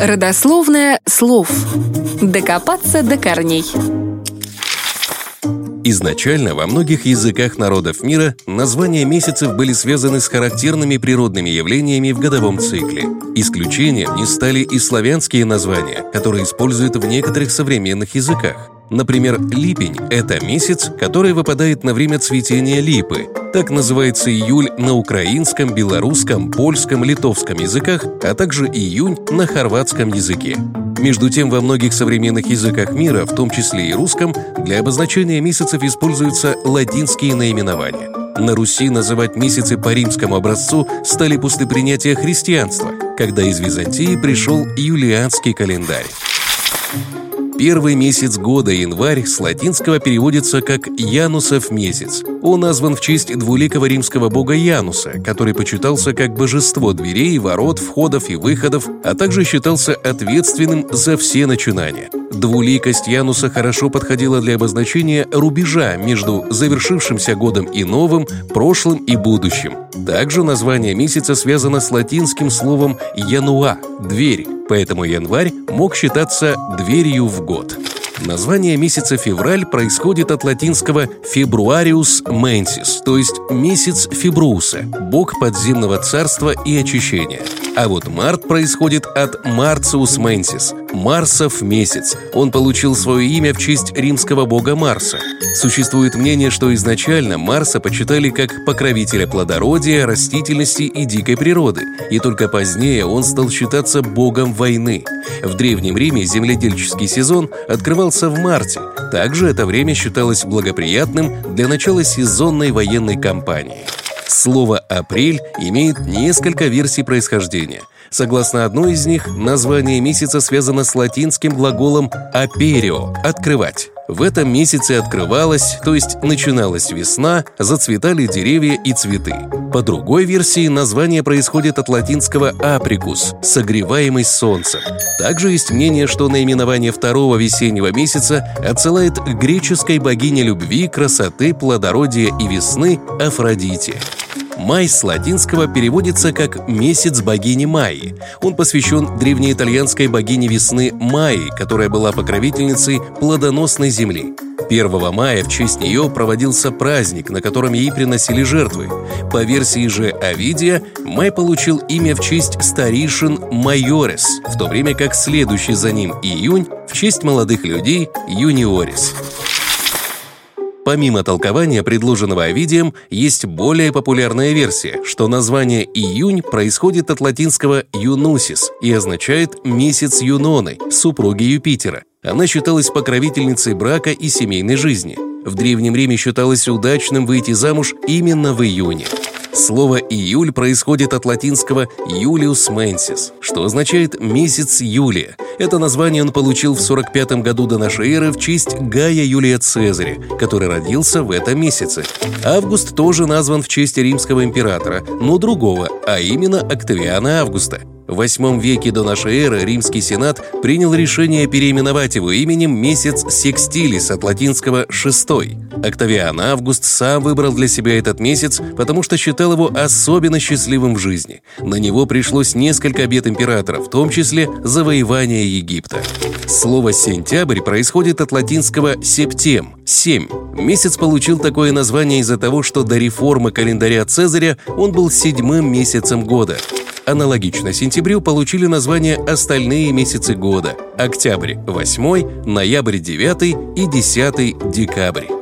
Родословное слов. Докопаться до корней. Изначально во многих языках народов мира названия месяцев были связаны с характерными природными явлениями в годовом цикле. Исключением не стали и славянские названия, которые используют в некоторых современных языках. Например, липень – это месяц, который выпадает на время цветения липы. Так называется июль на украинском, белорусском, польском, литовском языках, а также июнь на хорватском языке. Между тем, во многих современных языках мира, в том числе и русском, для обозначения месяцев используются латинские наименования. На Руси называть месяцы по римскому образцу стали после принятия христианства, когда из Византии пришел юлианский календарь. Первый месяц года, январь, с латинского переводится как «Янусов месяц». Он назван в честь двуликого римского бога Януса, который почитался как божество дверей, ворот, входов и выходов, а также считался ответственным за все начинания. Двуликость Януса хорошо подходила для обозначения рубежа между завершившимся годом и новым, прошлым и будущим. Также название месяца связано с латинским словом «януа» – «дверь», поэтому январь мог считаться дверью в год. Название месяца февраль происходит от латинского «februarius mensis», то есть месяц Фебруса, бог подземного царства и очищения. А вот март происходит от Marcius mensis, Марсов месяц. Он получил свое имя в честь римского бога Марса. Существует мнение, что изначально Марса почитали как покровителя плодородия, растительности и дикой природы, и только позднее он стал считаться богом войны. В Древнем Риме земледельческий сезон открывался в марте. Также это время считалось благоприятным для начала сезонной военной кампании. Слово «апрель» имеет несколько версий происхождения. Согласно одной из них, название месяца связано с латинским глаголом «аперио» — «открывать». В этом месяце открывалась, то есть начиналась весна, зацветали деревья и цветы. По другой версии, название происходит от латинского «априкус» – «согреваемый солнцем». Также есть мнение, что наименование второго весеннего месяца отсылает к греческой богине любви, красоты, плодородия и весны Афродите. Май с латинского переводится как «месяц богини Майи». Он посвящен древнеитальянской богине весны Майи, которая была покровительницей плодоносной земли. 1 мая в честь нее проводился праздник, на котором ей приносили жертвы. По версии же Овидия, май получил имя в честь старейшин Майорес, в то время как следующий за ним июнь в честь молодых людей Юниорис. Помимо толкования, предложенного Овидием, есть более популярная версия, что название «июнь» происходит от латинского «юнусис» и означает «месяц Юноны», супруги Юпитера. Она считалась покровительницей брака и семейной жизни. В Древнем Риме считалось удачным выйти замуж именно в июне. Слово «июль» происходит от латинского «Юлиус Менсис», что означает «месяц Юлия». Это название он получил в 45 году до нашей эры в честь Гая Юлия Цезаря, который родился в этом месяце. Август тоже назван в честь римского императора, но другого, а именно Октавиана Августа. В VIII веке до нашей эры римский сенат принял решение переименовать его именем месяц Секстилис от латинского «шестой». Октавиан Август сам выбрал для себя этот месяц, потому что считал его особенно счастливым в жизни. На него пришлось несколько обет императора, в том числе завоевание Египта. Слово «сентябрь» происходит от латинского «септем» – «семь». Месяц получил такое название из-за того, что до реформы календаря Цезаря он был седьмым месяцем года. Аналогично сентябрю получили название остальные месяцы года – октябрь – 8, ноябрь – 9 и 10 – декабрь.